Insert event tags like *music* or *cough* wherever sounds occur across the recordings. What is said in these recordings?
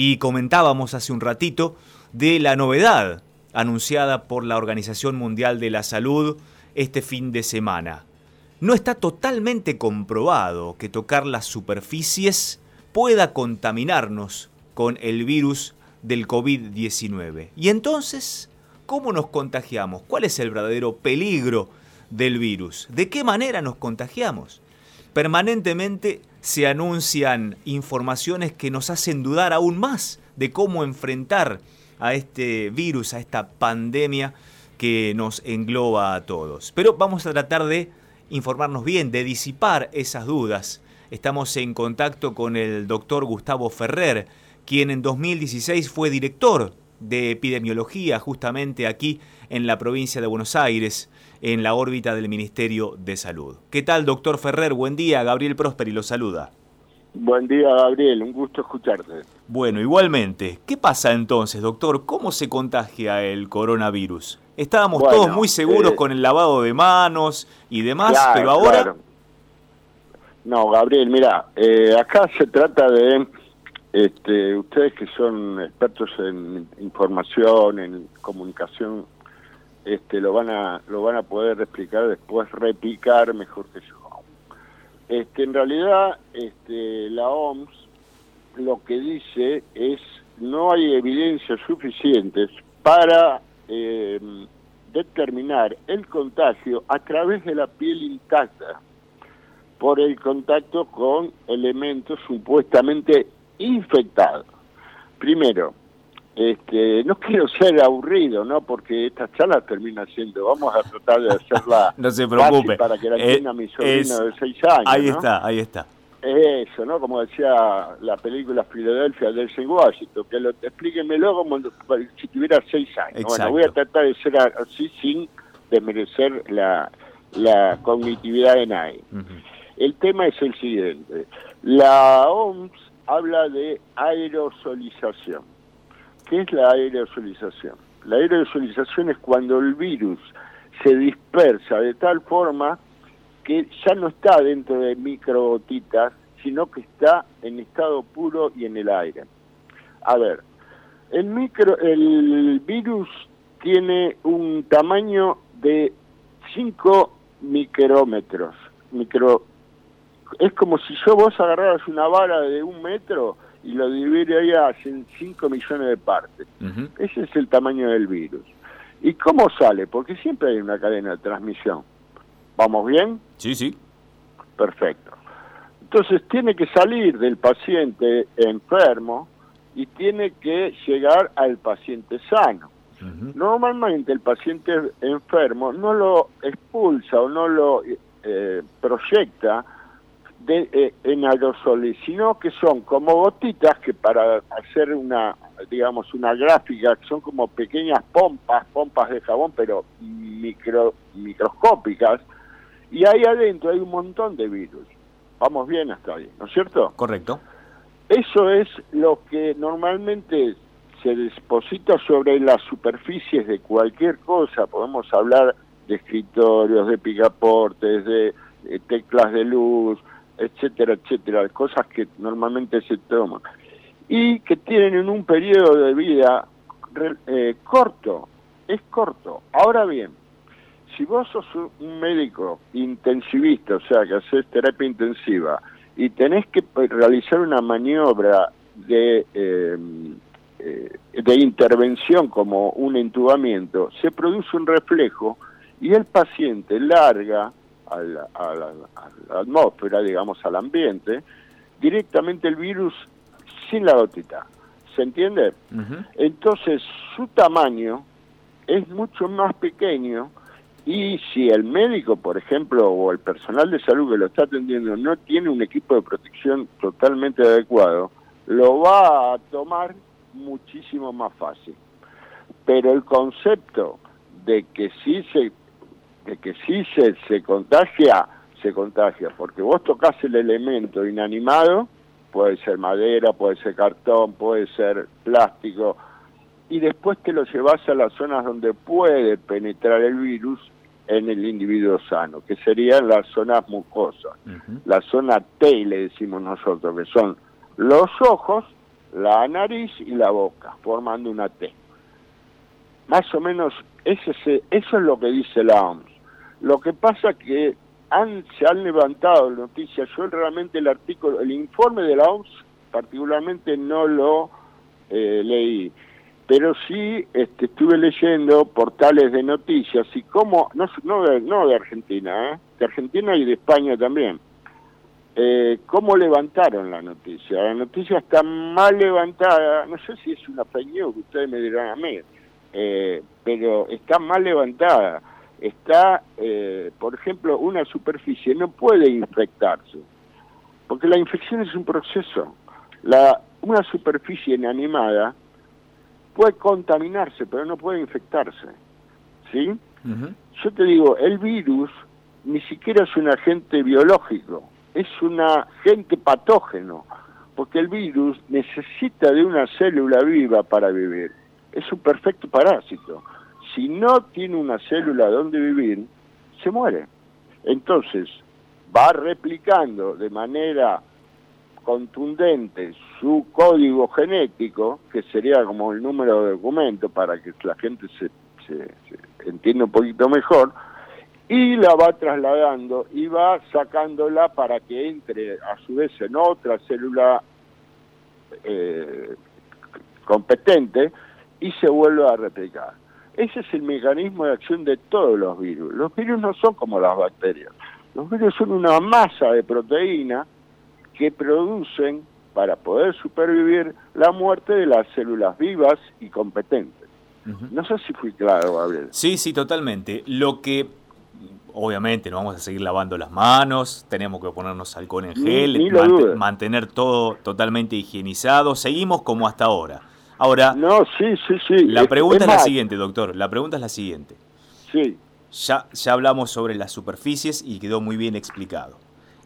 Y comentábamos hace un ratito de la novedad anunciada por la Organización Mundial de la Salud este fin de semana. No está totalmente comprobado que tocar las superficies pueda contaminarnos con el virus del COVID-19. Y entonces, ¿cómo nos contagiamos? ¿Cuál es el verdadero peligro del virus? ¿De qué manera nos contagiamos? Permanentemente se anuncian informaciones que nos hacen dudar aún más de cómo enfrentar a este virus, a esta pandemia que nos engloba a todos. Pero vamos a tratar de informarnos bien, de disipar esas dudas. Estamos en contacto con el doctor Gustavo Ferrer, quien en 2016 fue director de epidemiología justamente aquí en la provincia de Buenos Aires, en la órbita del Ministerio de Salud. ¿Qué tal, doctor Ferrer? Buen día, Gabriel Prosperi lo saluda. Buen día, Gabriel, un gusto escucharte. Bueno, igualmente, ¿qué pasa entonces, doctor? ¿Cómo se contagia el coronavirus? Estábamos todos muy seguros eh, con el lavado de manos y demás, pero ahora... No, Gabriel, mira, eh, acá se trata de, este, ustedes que son expertos en información, en comunicación, este, lo van a lo van a poder explicar después, replicar mejor que yo. Este, en realidad, este, la OMS lo que dice es no hay evidencias suficientes para eh, determinar el contagio a través de la piel intacta por el contacto con elementos supuestamente infectados. Primero, este, no quiero ser aburrido, ¿no? Porque esta charla termina siendo, vamos a tratar de hacerla *laughs* no se preocupe. para que la eh, entienda mi sobrino de seis años. Ahí está, ahí está. Eso, ¿no? Como decía la película Filadelfia de Washington, que lo explíquenmelo como si tuviera seis años. Bueno, voy a tratar de ser así sin desmerecer la, la cognitividad de nadie. El tema es el siguiente. La OMS habla de aerosolización ¿Qué es la aerosolización? La aerosolización es cuando el virus se dispersa de tal forma que ya no está dentro de microgotitas, sino que está en estado puro y en el aire. A ver, el, micro, el virus tiene un tamaño de 5 micrómetros. Micro, es como si yo vos agarraras una vara de un metro y lo dividiría en 5 millones de partes. Ese es el tamaño del virus. ¿Y cómo sale? Porque siempre hay una cadena de transmisión. ¿Vamos bien? Sí, sí. Perfecto. Entonces tiene que salir del paciente enfermo y tiene que llegar al paciente sano. Normalmente el paciente enfermo no lo expulsa o no lo eh, proyecta de, eh, en aerosoles, sino que son como gotitas que para hacer una, digamos, una gráfica, son como pequeñas pompas, pompas de jabón, pero micro, microscópicas, y ahí adentro hay un montón de virus. Vamos bien hasta ahí, ¿no es cierto? Correcto. Eso es lo que normalmente se deposita sobre las superficies de cualquier cosa. Podemos hablar de escritorios, de picaportes, de teclas de luz, etcétera, etcétera, cosas que normalmente se toman y que tienen un periodo de vida eh, corto, es corto. Ahora bien, si vos sos un médico intensivista, o sea, que haces terapia intensiva y tenés que realizar una maniobra de, em, eh, de intervención como un entubamiento, se produce un reflejo y el paciente larga a la, atmósfera, digamos, al ambiente, directamente el virus sin la gotita. ¿Se entiende? Entonces, su tamaño es mucho más pequeño y si el médico, por ejemplo, o el personal de salud que lo está atendiendo no tiene un equipo de protección totalmente adecuado, lo va a tomar muchísimo más fácil. Pero el concepto de que sí se que si se, se contagia, se contagia, porque vos tocas el elemento inanimado, puede ser madera, puede ser cartón, puede ser plástico, y después te lo llevas a las zonas donde puede penetrar el virus en el individuo sano, que serían las zonas mucosas, la zona T le decimos nosotros, que son los ojos la nariz y la boca, formando una T. Más o menos ese, eso es lo que dice la OMS. Lo que pasa que han, se han levantado noticias, yo realmente el artículo, el informe de la OMS particularmente no lo eh, leí, pero sí este, estuve leyendo portales de noticias y cómo, no, no, de, no de Argentina, ¿eh? de Argentina y de España también, eh, cómo levantaron la noticia. La noticia está mal levantada, no sé si es una fake news, ustedes me dirán a mí, eh, pero está mal levantada. Está, eh, por ejemplo, una superficie no puede infectarse, porque la infección es un proceso. La, una superficie inanimada puede contaminarse, pero no puede infectarse. ¿Sí? Yo te digo, el virus ni siquiera es un agente biológico, es un agente patógeno, porque el virus necesita de una célula viva para vivir. Es un perfecto parásito. Si no tiene una célula donde vivir, se muere. Entonces, va replicando de manera contundente su código genético, que sería como el número de documento para que la gente se, se, entienda un poquito mejor, y la va trasladando y va sacándola para que entre a su vez en otra célula eh, competente y se vuelva a replicar. Ese es el mecanismo de acción de todos los virus. Los virus no son como las bacterias. Los virus son una masa de proteína que producen, para poder supervivir, la muerte de las células vivas y competentes. No sé si fui claro, Gabriel. Sí, sí, totalmente. Lo que obviamente no vamos a seguir lavando las manos, tenemos que ponernos alcohol en gel, mantener todo totalmente higienizado, seguimos como hasta ahora. Ahora, no, sí, sí, sí. La pregunta es, la siguiente, doctor, la pregunta es la siguiente. Sí. Ya, ya hablamos sobre las superficies y quedó muy bien explicado.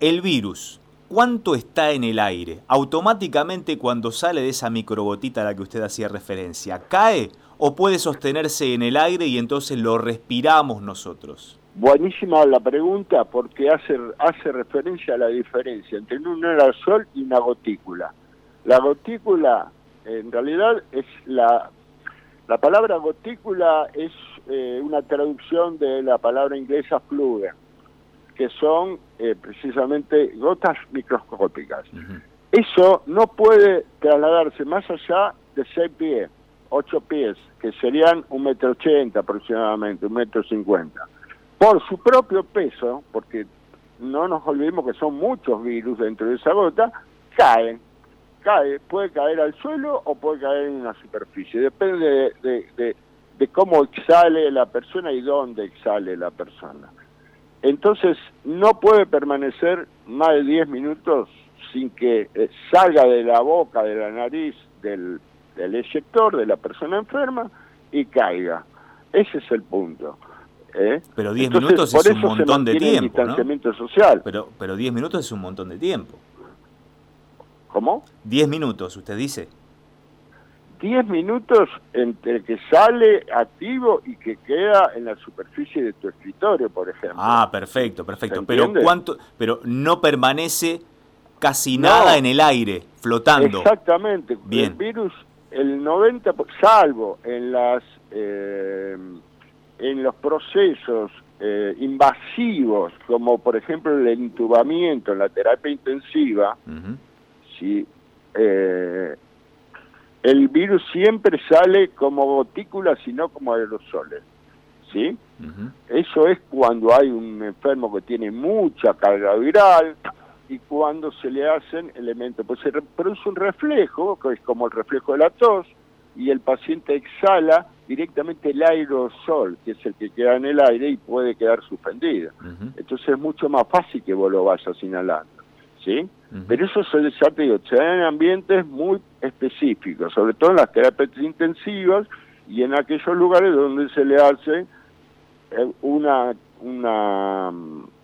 El virus ¿Cuánto está en el aire? Automáticamente cuando sale de esa microgotita a la que usted hacía referencia, ¿cae o puede sostenerse en el aire y entonces lo respiramos nosotros? Buenísima la pregunta porque hace, hace referencia a la diferencia entre un aerosol y una gotícula. La gotícula en realidad es la, la palabra gotícula es eh, una traducción de la palabra inglesa fluid que son eh, precisamente gotas microscópicas. Eso no puede trasladarse más allá de 6 pies, 8 pies, que serían un metro ochenta aproximadamente, un metro cincuenta. Por su propio peso, porque no nos olvidemos que son muchos virus dentro de esa gota, caen. Cae, puede caer al suelo o puede caer en una superficie, depende de, de cómo exhale la persona y dónde exhale la persona. Entonces, no puede permanecer más de 10 minutos sin que eh, salga de la boca, de la nariz, del, del eyector de la persona enferma y caiga. Ese es el punto. ¿eh? Pero 10 minutos es un montón de tiempo. distanciamiento social. Pero, pero 10 minutos es un montón de tiempo. ¿Cómo? 10 minutos, usted dice. 10 minutos entre que sale activo y que queda en la superficie de tu escritorio, por ejemplo. Ah, perfecto, perfecto. Pero cuánto, pero no permanece casi nada en el aire, flotando. Exactamente. Bien. El virus, el 90, salvo en las eh, en los procesos eh, invasivos, como por ejemplo el intubamiento en la terapia intensiva, si eh, el virus siempre sale como gotículas y no como aerosoles. ¿Sí? Eso es cuando hay un enfermo que tiene mucha carga viral y cuando se le hacen elementos. Pues se produce un reflejo, que es como el reflejo de la tos, y el paciente exhala directamente el aerosol, que es el que queda en el aire y puede quedar suspendido. Entonces es mucho más fácil que vos lo vayas inhalando. ¿Sí? Pero eso se, ya te digo, se da en ambientes muy específicos, sobre todo en las terapias intensivas y en aquellos lugares donde se le hace eh, una, una,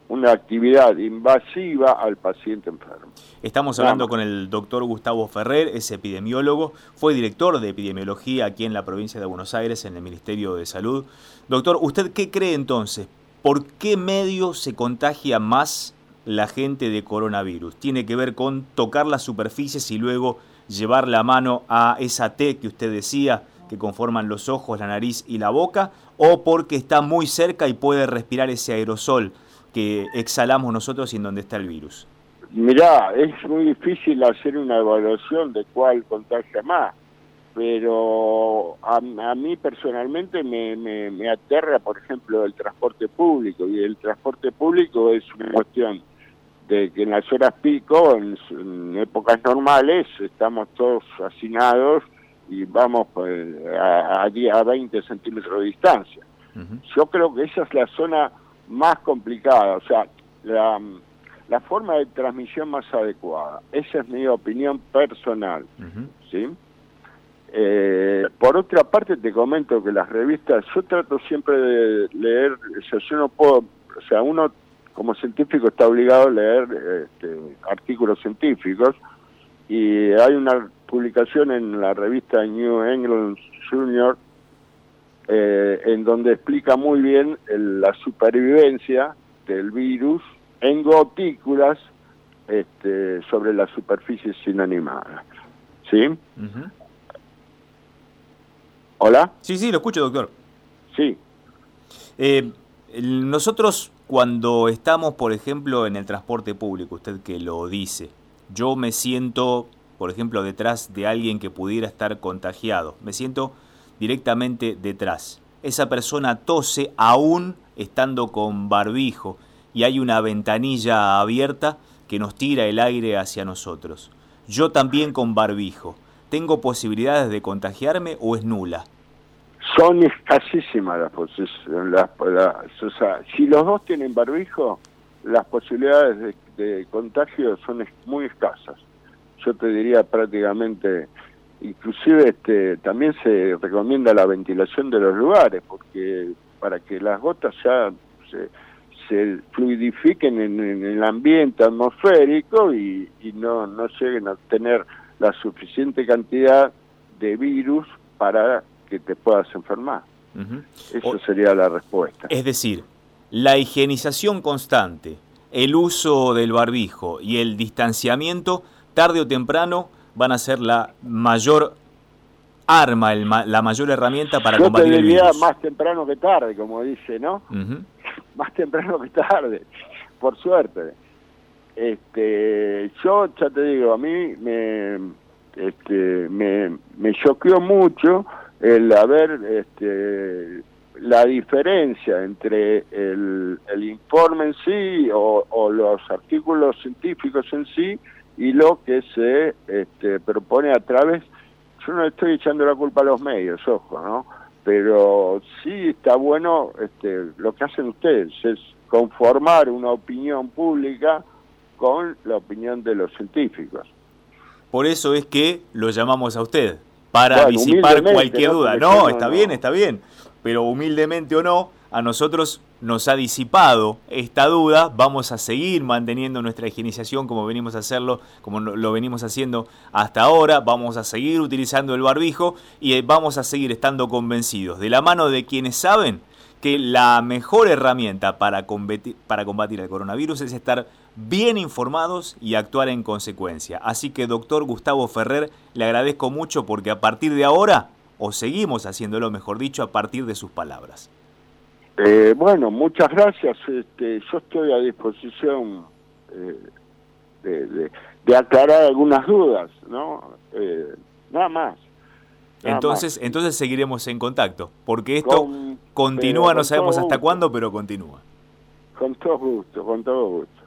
una actividad invasiva al paciente enfermo. Estamos hablando con el doctor Gustavo Ferrer, es epidemiólogo, fue director de epidemiología aquí en la provincia de Buenos Aires, en el Ministerio de Salud. Doctor, ¿usted qué cree entonces? ¿Por qué medio se contagia más la gente de coronavirus? ¿Tiene que ver con tocar las superficies y luego llevar la mano a esa T que usted decía, que conforman los ojos, la nariz y la boca, o porque está muy cerca y puede respirar ese aerosol que exhalamos nosotros y en donde está el virus? Mirá, es muy difícil hacer una evaluación de cuál contagia más, pero a, mí personalmente me, me, aterra, por ejemplo, el transporte público, y el transporte público es una cuestión de que en las horas pico, en, épocas normales, estamos todos hacinados y vamos pues, a, a, 20 centímetros de distancia. Yo creo que esa es la zona más complicada, o sea, la, la forma de transmisión más adecuada. Esa es mi opinión personal, ¿sí? Eh, por otra parte, te comento que las revistas, yo trato siempre de leer, o sea, yo no puedo, o sea, uno como científico está obligado a leer este, artículos científicos y hay una publicación en la revista New England Junior eh, en donde explica muy bien la supervivencia del virus en gotículas este, sobre la superficie inanimadas. ¿Sí? ¿Hola? Sí, sí, lo escucho, doctor. Sí. Eh, nosotros cuando estamos, por ejemplo, en el transporte público, usted que lo dice, yo me siento, por ejemplo, detrás de alguien que pudiera estar contagiado, me siento directamente detrás. Esa persona tose aún estando con barbijo y hay una ventanilla abierta que nos tira el aire hacia nosotros. Yo también con barbijo. ¿Tengo posibilidades de contagiarme o es nula? Son escasísimas las posibilidades. o sea, si los dos tienen barbijo, las posibilidades de, contagio son muy escasas. Yo te diría prácticamente, inclusive este, también se recomienda la ventilación de los lugares, porque para que las gotas ya se, se fluidifiquen en, el ambiente atmosférico y, no, no lleguen a tener la suficiente cantidad de virus para que te puedas enfermar. Eso sería la respuesta. Es decir, la higienización constante, el uso del barbijo y el distanciamiento, tarde o temprano, van a ser la mayor arma, la mayor herramienta para combatir el virus. más temprano que tarde, como dice, ¿no? *laughs* más temprano que tarde, por suerte. Este, yo ya te digo, a mí me, este, me, me choqueó mucho el haber este, la diferencia entre el, el informe en sí o, o, los artículos científicos en sí y lo que se este, propone a través, yo no estoy echando la culpa a los medios, ojo, ¿no? pero sí está bueno este, lo que hacen ustedes, es conformar una opinión pública con la opinión de los científicos. Por eso es que lo llamamos a usted, para disipar cualquier duda. No, está bien, está bien, pero humildemente o no, a nosotros nos ha disipado esta duda, vamos a seguir manteniendo nuestra higienización como venimos a hacerlo, como lo venimos haciendo hasta ahora, vamos a seguir utilizando el barbijo y eh, vamos a seguir estando convencidos de la mano de quienes saben que la mejor herramienta para combatir, para combatir el coronavirus es estar bien informados y actuar en consecuencia. Así que, doctor Gustavo Ferrer, le agradezco mucho porque a partir de ahora, o seguimos haciéndolo, mejor dicho, a partir de sus palabras. Eh, bueno, muchas gracias. Este, yo estoy a disposición eh, de, aclarar algunas dudas, ¿no? Eh, nada más. entonces, entonces seguiremos en contacto, porque esto continúa, no sabemos hasta cuándo, pero continúa. Con todo gusto, con todo gusto.